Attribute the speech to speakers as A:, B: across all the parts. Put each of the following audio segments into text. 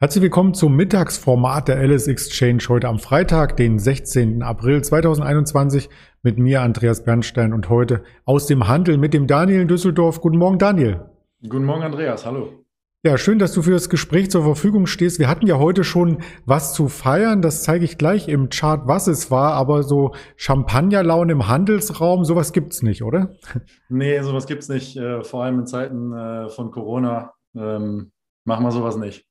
A: Herzlich willkommen zum Mittagsformat der Alice Exchange heute am Freitag, den 16. April 2021 mit mir Andreas Bernstein und heute aus dem Handel mit dem Daniel in Düsseldorf. Guten Morgen, Daniel.
B: Guten Morgen, Andreas. Hallo.
A: Ja, schön, dass du für das Gespräch zur Verfügung stehst. Wir hatten ja heute schon was zu feiern. Das zeige ich gleich im Chart, was es war. Aber so Champagnerlaune im Handelsraum, sowas gibt's nicht, oder?
B: Nee, sowas gibt's nicht. Äh, vor allem in Zeiten äh, von Corona ähm, machen wir sowas nicht.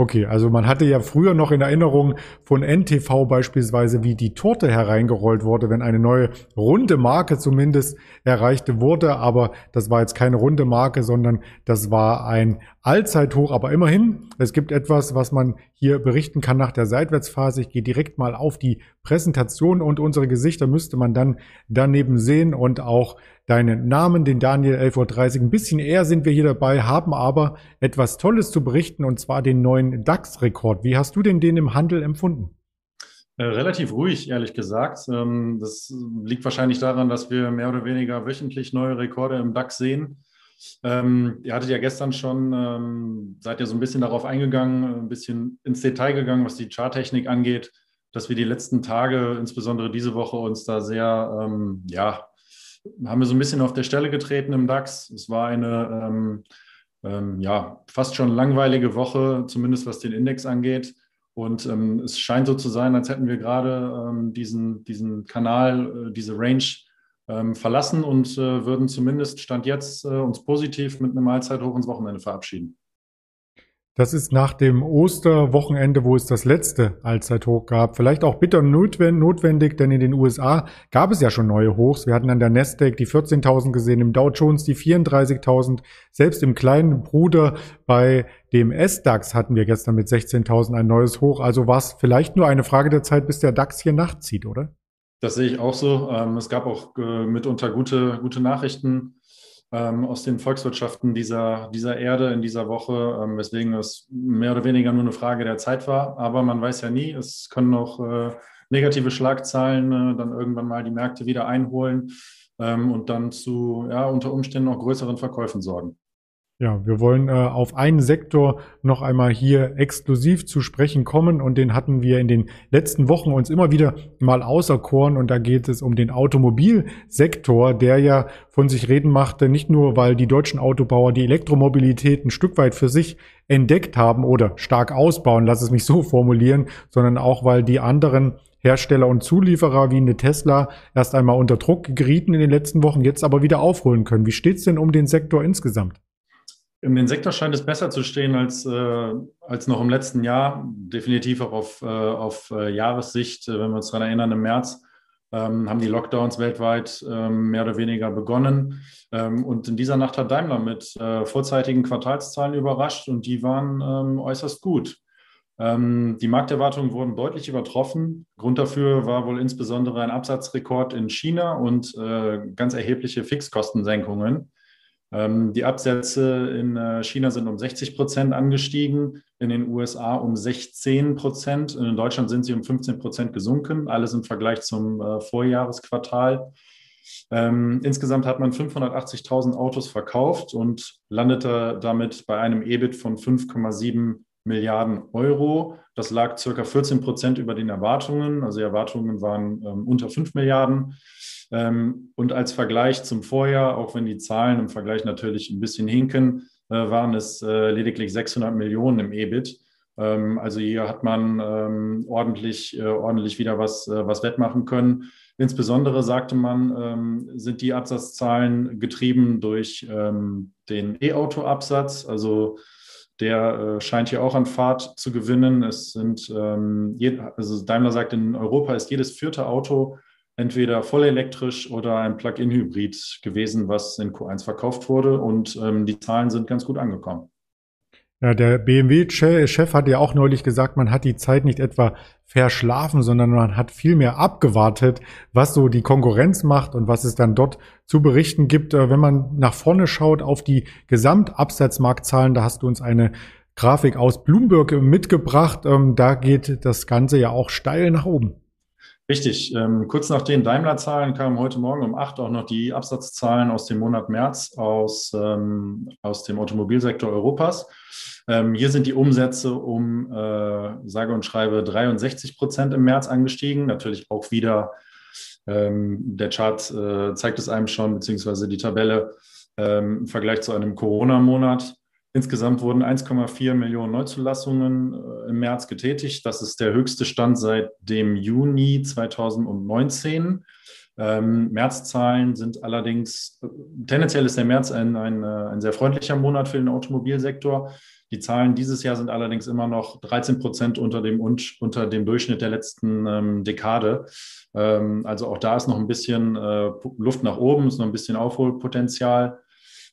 A: Okay, also man hatte ja früher noch in Erinnerung von NTV beispielsweise, wie die Torte hereingerollt wurde, wenn eine neue runde Marke zumindest erreichte wurde. Aber das war jetzt keine runde Marke, sondern das war ein Allzeithoch. Aber immerhin, es gibt etwas, was man hier berichten kann nach der Seitwärtsphase. Ich gehe direkt mal auf die Präsentation und unsere Gesichter müsste man dann daneben sehen und auch deinen Namen, den Daniel 11.30 Uhr. Ein bisschen eher sind wir hier dabei, haben aber etwas Tolles zu berichten und zwar den neuen DAX-Rekord. Wie hast du denn den im Handel empfunden?
B: Äh, relativ ruhig, ehrlich gesagt. Ähm, das liegt wahrscheinlich daran, dass wir mehr oder weniger wöchentlich neue Rekorde im DAX sehen. Ähm, ihr hattet ja gestern schon, ähm, seid ihr so ein bisschen darauf eingegangen, ein bisschen ins Detail gegangen, was die Charttechnik angeht, dass wir die letzten Tage, insbesondere diese Woche, uns da sehr, ähm, ja, haben wir so ein bisschen auf der Stelle getreten im DAX. Es war eine ähm, ähm, ja, fast schon langweilige Woche, zumindest was den Index angeht. Und ähm, es scheint so zu sein, als hätten wir gerade diesen, diesen Kanal, äh, diese Range ähm, verlassen und äh, würden zumindest Stand jetzt äh, uns positiv mit einem Allzeithoch ins Wochenende verabschieden.
A: Das ist nach dem Osterwochenende, wo es das letzte Allzeithoch gab. Vielleicht auch bitter notwendig, denn in den USA gab es ja schon neue Hochs. Wir hatten an der Nasdaq die 14.000 gesehen, im Dow Jones die 34.000. Selbst im kleinen Bruder bei dem S-DAX hatten wir gestern mit 16.000 ein neues Hoch. Also war es vielleicht nur eine Frage der Zeit, bis der DAX hier nachzieht, oder?
B: Das sehe ich auch so. Ähm, es gab auch äh, mitunter gute, gute Nachrichten ähm, aus den Volkswirtschaften dieser, dieser Erde in dieser Woche, ähm, weswegen es mehr oder weniger nur eine Frage der Zeit war. Aber man weiß ja nie, es können auch äh, negative Schlagzeilen äh, dann irgendwann mal die Märkte wieder einholen und dann zu ja, unter Umständen auch größeren Verkäufen sorgen.
A: Ja, wir wollen äh, auf einen Sektor noch einmal hier exklusiv zu sprechen kommen und den hatten wir in den letzten Wochen uns immer wieder mal auserkoren und da geht es um den Automobilsektor, der ja von sich reden machte, nicht nur weil die deutschen Autobauer die Elektromobilität ein Stück weit für sich entdeckt haben oder stark ausbauen, lass es mich so formulieren, sondern auch weil die anderen Hersteller und Zulieferer wie eine Tesla erst einmal unter Druck gerieten in den letzten Wochen, jetzt aber wieder aufholen können. Wie steht's denn um den Sektor insgesamt?
B: Den Sektor scheint es besser zu stehen als, äh, als noch im letzten Jahr. Definitiv auch auf, äh, auf äh, Jahressicht, äh, wenn wir uns daran erinnern, im März ähm, haben die Lockdowns weltweit ähm, mehr oder weniger begonnen. Ähm, und in dieser Nacht hat Daimler mit äh, vorzeitigen Quartalszahlen überrascht und die waren ähm, äußerst gut. Ähm, die Markterwartungen wurden deutlich übertroffen. Grund dafür war wohl insbesondere ein Absatzrekord in China und äh, ganz erhebliche Fixkostensenkungen. Ähm, die Absätze in äh, China sind um 60 Prozent angestiegen, in den USA um 16 Prozent, in Deutschland sind sie um 15 Prozent gesunken, alles im Vergleich zum äh, Vorjahresquartal. Ähm, insgesamt hat man 580.000 Autos verkauft und landete damit bei einem EBIT von 5,7 Milliarden Euro. Das lag circa 14 Prozent über den Erwartungen. Also die Erwartungen waren ähm, unter 5 Milliarden. Ähm, und als Vergleich zum Vorjahr, auch wenn die Zahlen im Vergleich natürlich ein bisschen hinken, äh, waren es äh, lediglich 600 Millionen im EBIT. Ähm, also hier hat man ähm, ordentlich, äh, ordentlich wieder was, was wettmachen können. Insbesondere sagte man, sind die Absatzzahlen getrieben durch den E-Auto-Absatz. Also der scheint hier auch an Fahrt zu gewinnen. Es sind, also Daimler sagt, in Europa ist jedes vierte Auto entweder vollelektrisch oder ein Plug-in-Hybrid gewesen, was in Q1 verkauft wurde. Und ähm, die Zahlen sind ganz gut angekommen.
A: Ja, der BMW-Chef hat ja auch neulich gesagt, man hat die Zeit nicht etwa verschlafen, sondern man hat viel mehr abgewartet, was so die Konkurrenz macht und was es dann dort zu berichten gibt. Äh, wenn man nach vorne schaut auf die Gesamtabsatzmarktzahlen, da hast du uns eine Grafik aus Bloomberg mitgebracht. Ähm, da geht das Ganze ja auch steil nach oben.
B: Richtig. Ähm, kurz nach den Daimler-Zahlen kamen heute Morgen um 8 auch noch die Absatzzahlen aus dem Monat März aus, ähm, aus dem Automobilsektor Europas. Ähm, hier sind die Umsätze um äh, sage und schreibe 63 Prozent im März angestiegen. Natürlich auch wieder, ähm, der Chart äh, zeigt es einem schon, beziehungsweise die Tabelle ähm, im Vergleich zu einem Corona-Monat. Insgesamt wurden 1,4 Millionen Neuzulassungen äh, im März getätigt. Das ist der höchste Stand seit dem Juni 2019. Ähm, Märzzahlen sind allerdings, tendenziell ist der März ein, ein, äh, ein sehr freundlicher Monat für den Automobilsektor. Die Zahlen dieses Jahr sind allerdings immer noch 13 Prozent unter dem, unter dem Durchschnitt der letzten ähm, Dekade. Ähm, also auch da ist noch ein bisschen äh, Luft nach oben, ist noch ein bisschen Aufholpotenzial.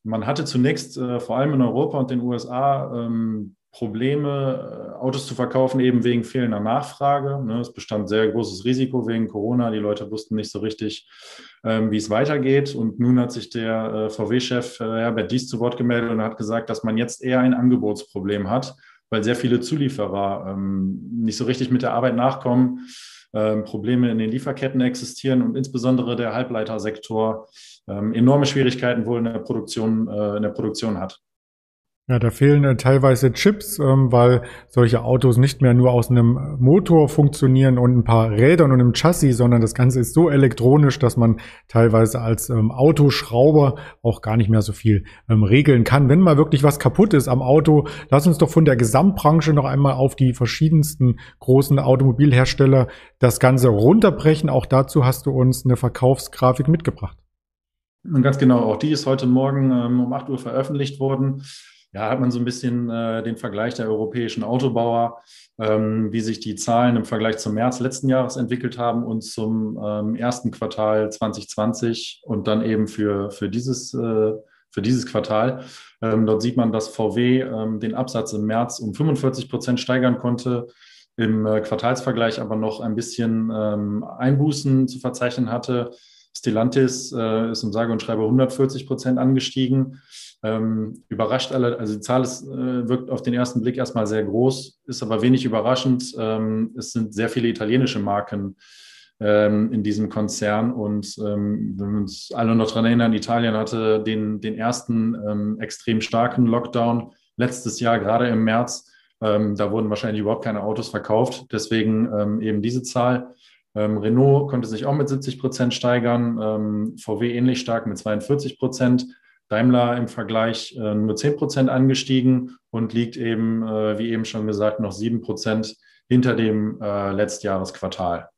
B: Man hatte zunächst äh, vor allem in Europa und den USA ähm, Probleme, äh, Autos zu verkaufen, eben wegen fehlender Nachfrage. Ne? Es bestand sehr großes Risiko wegen Corona. Die Leute wussten nicht so richtig, ähm, wie es weitergeht. Und nun hat sich der äh, VW-Chef äh, Herbert Dies zu Wort gemeldet und hat gesagt, dass man jetzt eher ein Angebotsproblem hat, weil sehr viele Zulieferer ähm, nicht so richtig mit der Arbeit nachkommen, Probleme in den Lieferketten existieren und insbesondere der Halbleitersektor ähm, enorme Schwierigkeiten wohl in der Produktion, äh, in der Produktion hat.
A: Ja, da fehlen äh, teilweise Chips, ähm, weil solche Autos nicht mehr nur aus einem Motor funktionieren und ein paar Rädern und einem Chassis, sondern das Ganze ist so elektronisch, dass man teilweise als ähm, Autoschrauber auch gar nicht mehr so viel ähm, regeln kann. Wenn mal wirklich was kaputt ist am Auto, lass uns doch von der Gesamtbranche noch einmal auf die verschiedensten großen Automobilhersteller das Ganze runterbrechen. Auch dazu hast du uns eine Verkaufsgrafik mitgebracht.
B: Und ganz genau, auch die ist heute Morgen ähm, um 8 Uhr veröffentlicht worden. Ja, hat man so ein bisschen äh, den Vergleich der europäischen Autobauer, ähm, wie sich die Zahlen im Vergleich zum März letzten Jahres entwickelt haben und zum ähm, ersten Quartal 2020 und dann eben für, für, dieses, äh, für dieses Quartal. Ähm, dort sieht man, dass VW ähm, den Absatz im März um 45 Prozent steigern konnte, im äh, Quartalsvergleich aber noch ein bisschen ähm, Einbußen zu verzeichnen hatte. Stellantis äh, ist um sage und schreibe 140 Prozent angestiegen. Ähm, überrascht alle, also die Zahl ist, äh, wirkt auf den ersten Blick erstmal sehr groß, ist aber wenig überraschend. Ähm, es sind sehr viele italienische Marken ähm, in diesem Konzern und ähm, wenn wir uns alle noch daran erinnern, Italien hatte den, den ersten ähm, extrem starken Lockdown letztes Jahr, gerade im März. Ähm, da wurden wahrscheinlich überhaupt keine Autos verkauft, deswegen eben diese Zahl. Renault konnte sich auch mit 70 Prozent steigern, VW ähnlich stark mit 42 Prozent. Daimler im Vergleich äh, nur 10 Prozent angestiegen und liegt eben, äh, wie eben schon gesagt, noch 7 Prozent hinter dem äh, Letztjahresquartal.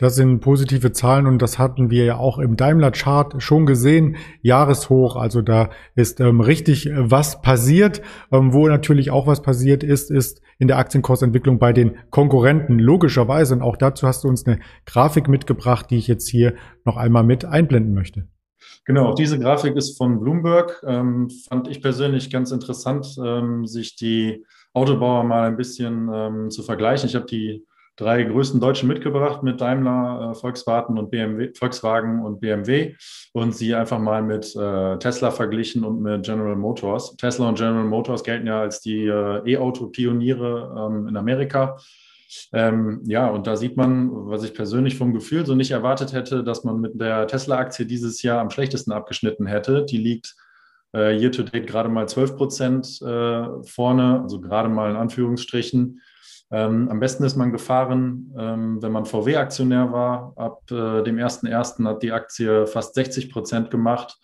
A: Das sind positive Zahlen und das hatten wir ja auch im Daimler-Chart schon gesehen. Jahreshoch, also da ist ähm, richtig äh, was passiert. Ähm, wo natürlich auch was passiert ist, ist in der Aktienkursentwicklung bei den Konkurrenten, logischerweise. Und auch dazu hast du uns eine Grafik mitgebracht, die ich jetzt hier noch einmal mit einblenden möchte.
B: Genau, diese Grafik ist von Bloomberg. Ähm, fand ich persönlich ganz interessant, ähm, sich die Autobauer mal ein bisschen ähm, zu vergleichen. Ich habe die drei größten Deutschen mitgebracht mit Daimler, äh, Volkswagen und BMW, Volkswagen und BMW und sie einfach mal mit äh, Tesla verglichen und mit General Motors. Tesla und General Motors gelten ja als die äh, E-Auto-Pioniere ähm, in Amerika. Ähm, ja, und da sieht man, was ich persönlich vom Gefühl so nicht erwartet hätte, dass man mit der Tesla-Aktie dieses Jahr am schlechtesten abgeschnitten hätte. Die liegt äh, year to date gerade mal 12 Prozent äh, vorne, also gerade mal in Anführungsstrichen. Ähm, am besten ist man gefahren, ähm, wenn man VW-Aktionär war. Ab äh, dem 1.1. hat die Aktie fast 60 Prozent gemacht.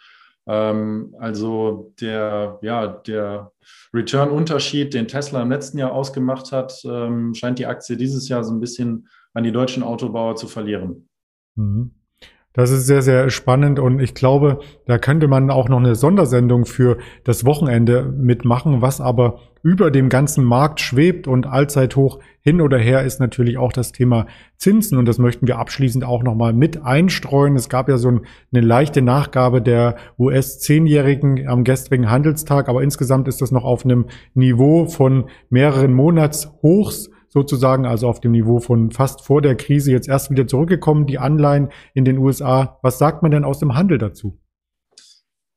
B: Ähm, also der, ja, der Return-Unterschied, den Tesla im letzten Jahr ausgemacht hat, ähm, scheint die Aktie dieses Jahr so ein bisschen an die deutschen Autobauer zu verlieren.
A: Mhm. Das ist sehr, sehr spannend und ich glaube, da könnte man auch noch eine Sondersendung für das Wochenende mitmachen. Was aber über dem ganzen Markt schwebt und allzeit hoch hin oder her ist natürlich auch das Thema Zinsen und das möchten wir abschließend auch nochmal mit einstreuen. Es gab ja so eine leichte Nachgabe der US-Zehnjährigen am gestrigen Handelstag, aber insgesamt ist das noch auf einem Niveau von mehreren Monatshochs sozusagen, also auf dem Niveau von fast vor der Krise jetzt erst wieder zurückgekommen, die Anleihen in den USA. Was sagt man denn aus dem Handel dazu?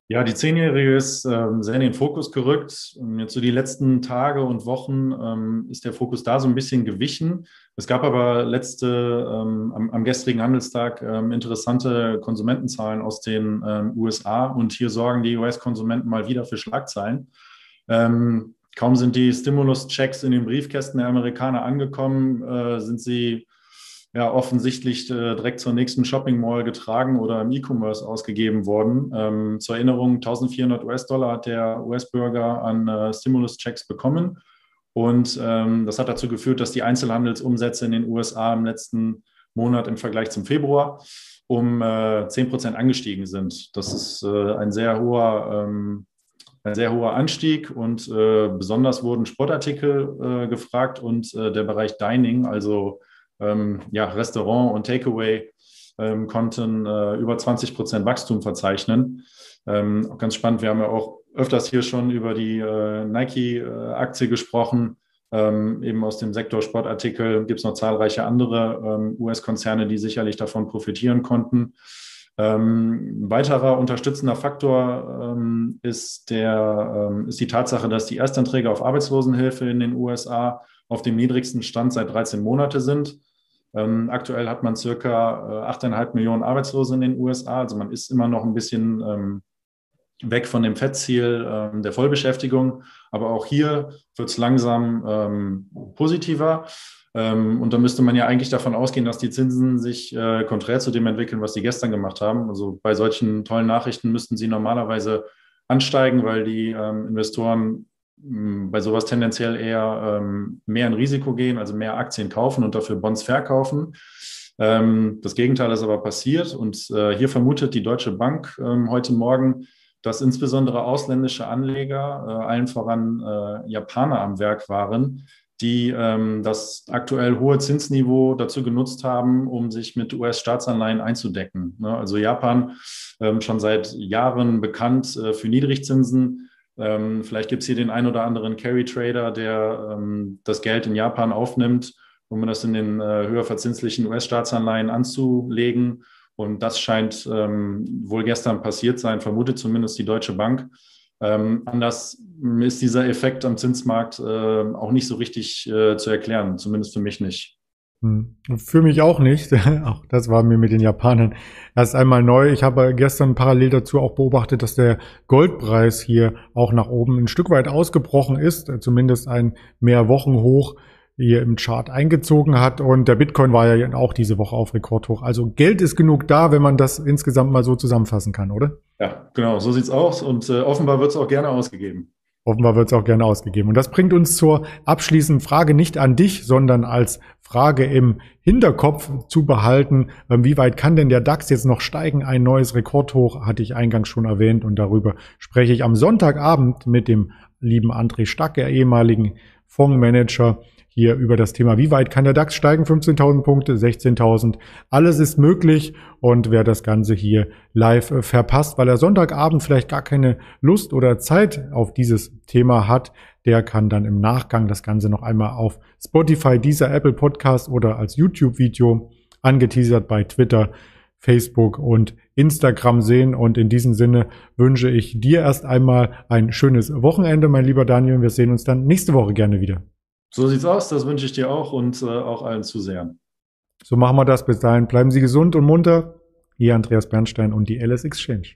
B: Ja, die Zehnjährige ist ähm, sehr in den Fokus gerückt. Jetzt so die letzten Tage und Wochen ähm, ist der Fokus da so ein bisschen gewichen. Es gab aber letzte, ähm, am, am, gestrigen Handelstag ähm, interessante Konsumentenzahlen aus den ähm, USA und hier sorgen die US-Konsumenten mal wieder für Schlagzeilen. Ähm, kaum sind die Stimulus-Checks in den Briefkästen der Amerikaner angekommen, äh, sind sie ja offensichtlich äh, direkt zur nächsten Shopping Mall getragen oder im E-Commerce ausgegeben worden. Ähm, zur Erinnerung, 1400 US-Dollar hat der US-Bürger an äh, Stimulus-Checks bekommen. Und ähm, das hat dazu geführt, dass die Einzelhandelsumsätze in den USA im letzten Monat im Vergleich zum Februar um äh, 10 Prozent angestiegen sind. Das ist ein sehr hoher ähm, ein sehr hoher Anstieg und äh, besonders wurden Sportartikel äh, gefragt und äh, der Bereich Dining, also ähm, ja, Restaurant und Takeaway ähm, konnten äh, über 20 Prozent Wachstum verzeichnen. Ähm, ganz spannend, wir haben ja auch öfters hier schon über die äh, Nike-Aktie gesprochen. Ähm, eben aus dem Sektor Sportartikel gibt es noch zahlreiche andere ähm, US-Konzerne, die sicherlich davon profitieren konnten. Ähm, ein weiterer unterstützender Faktor ähm, ist, der, ähm, ist die Tatsache, dass die Erstanträge auf Arbeitslosenhilfe in den USA auf dem niedrigsten Stand seit 13 Monaten sind. Ähm, aktuell hat man circa äh, 8,5 Millionen Arbeitslose in den USA. Also man ist immer noch ein bisschen ähm, weg von dem Fettziel ähm, der Vollbeschäftigung. Aber auch hier wird es langsam positiver. Ähm, und da müsste man ja eigentlich davon ausgehen, dass die Zinsen sich äh, konträr zu dem entwickeln, was sie gestern gemacht haben. Also bei solchen tollen Nachrichten müssten sie normalerweise ansteigen, weil die ähm, Investoren bei sowas tendenziell eher ähm, mehr in Risiko gehen, also mehr Aktien kaufen und dafür Bonds verkaufen. Ähm, das Gegenteil ist aber passiert und äh, hier vermutet die Deutsche Bank ähm, heute Morgen, dass insbesondere ausländische Anleger, äh, allen voran äh, Japaner am Werk waren, die ähm, das aktuell hohe Zinsniveau dazu genutzt haben, um sich mit US-Staatsanleihen einzudecken. Ne? Also Japan ähm, schon seit Jahren bekannt äh, für Niedrigzinsen ähm, vielleicht gibt es hier den ein oder anderen Carry-Trader, der ähm, das Geld in Japan aufnimmt, um das in den äh, höher verzinslichen US-Staatsanleihen anzulegen. Und das scheint ähm, wohl gestern passiert sein, vermutet zumindest die Deutsche Bank. Ähm, anders ist dieser Effekt am Zinsmarkt äh, auch nicht so richtig äh, zu erklären, zumindest für mich nicht.
A: Hm. Für mich auch nicht. auch das war mir mit den Japanern erst einmal neu. Ich habe gestern parallel dazu auch beobachtet, dass der Goldpreis hier auch nach oben ein Stück weit ausgebrochen ist, zumindest ein mehr Wochen hoch hier im Chart eingezogen hat. Und der Bitcoin war ja auch diese Woche auf Rekordhoch. Also Geld ist genug da, wenn man das insgesamt mal so zusammenfassen kann, oder?
B: Ja, genau, so sieht's aus. Und äh, offenbar wird es auch gerne ausgegeben.
A: Offenbar wird es auch gerne ausgegeben. Und das bringt uns zur abschließenden Frage nicht an dich, sondern als Frage im Hinterkopf zu behalten, ähm, wie weit kann denn der DAX jetzt noch steigen? Ein neues Rekordhoch hatte ich eingangs schon erwähnt und darüber spreche ich am Sonntagabend mit dem lieben André Stacke, ehemaligen Fondsmanager hier über das Thema, wie weit kann der DAX steigen? 15.000 Punkte, 16.000. Alles ist möglich. Und wer das Ganze hier live äh, verpasst, weil er Sonntagabend vielleicht gar keine Lust oder Zeit auf dieses Thema hat, der kann dann im Nachgang das Ganze noch einmal auf Spotify, dieser Apple Podcast oder als YouTube-Video angeteasert bei Twitter, Facebook und Instagram sehen. Und in diesem Sinne wünsche ich dir erst einmal ein schönes Wochenende, mein lieber Daniel. Wir sehen uns dann nächste Woche gerne wieder.
B: So sieht's aus, das wünsche ich dir auch und äh, auch allen Zusehern.
A: So machen wir das. Bis dahin bleiben Sie gesund und munter. Ihr Andreas Bernstein und die LS Exchange.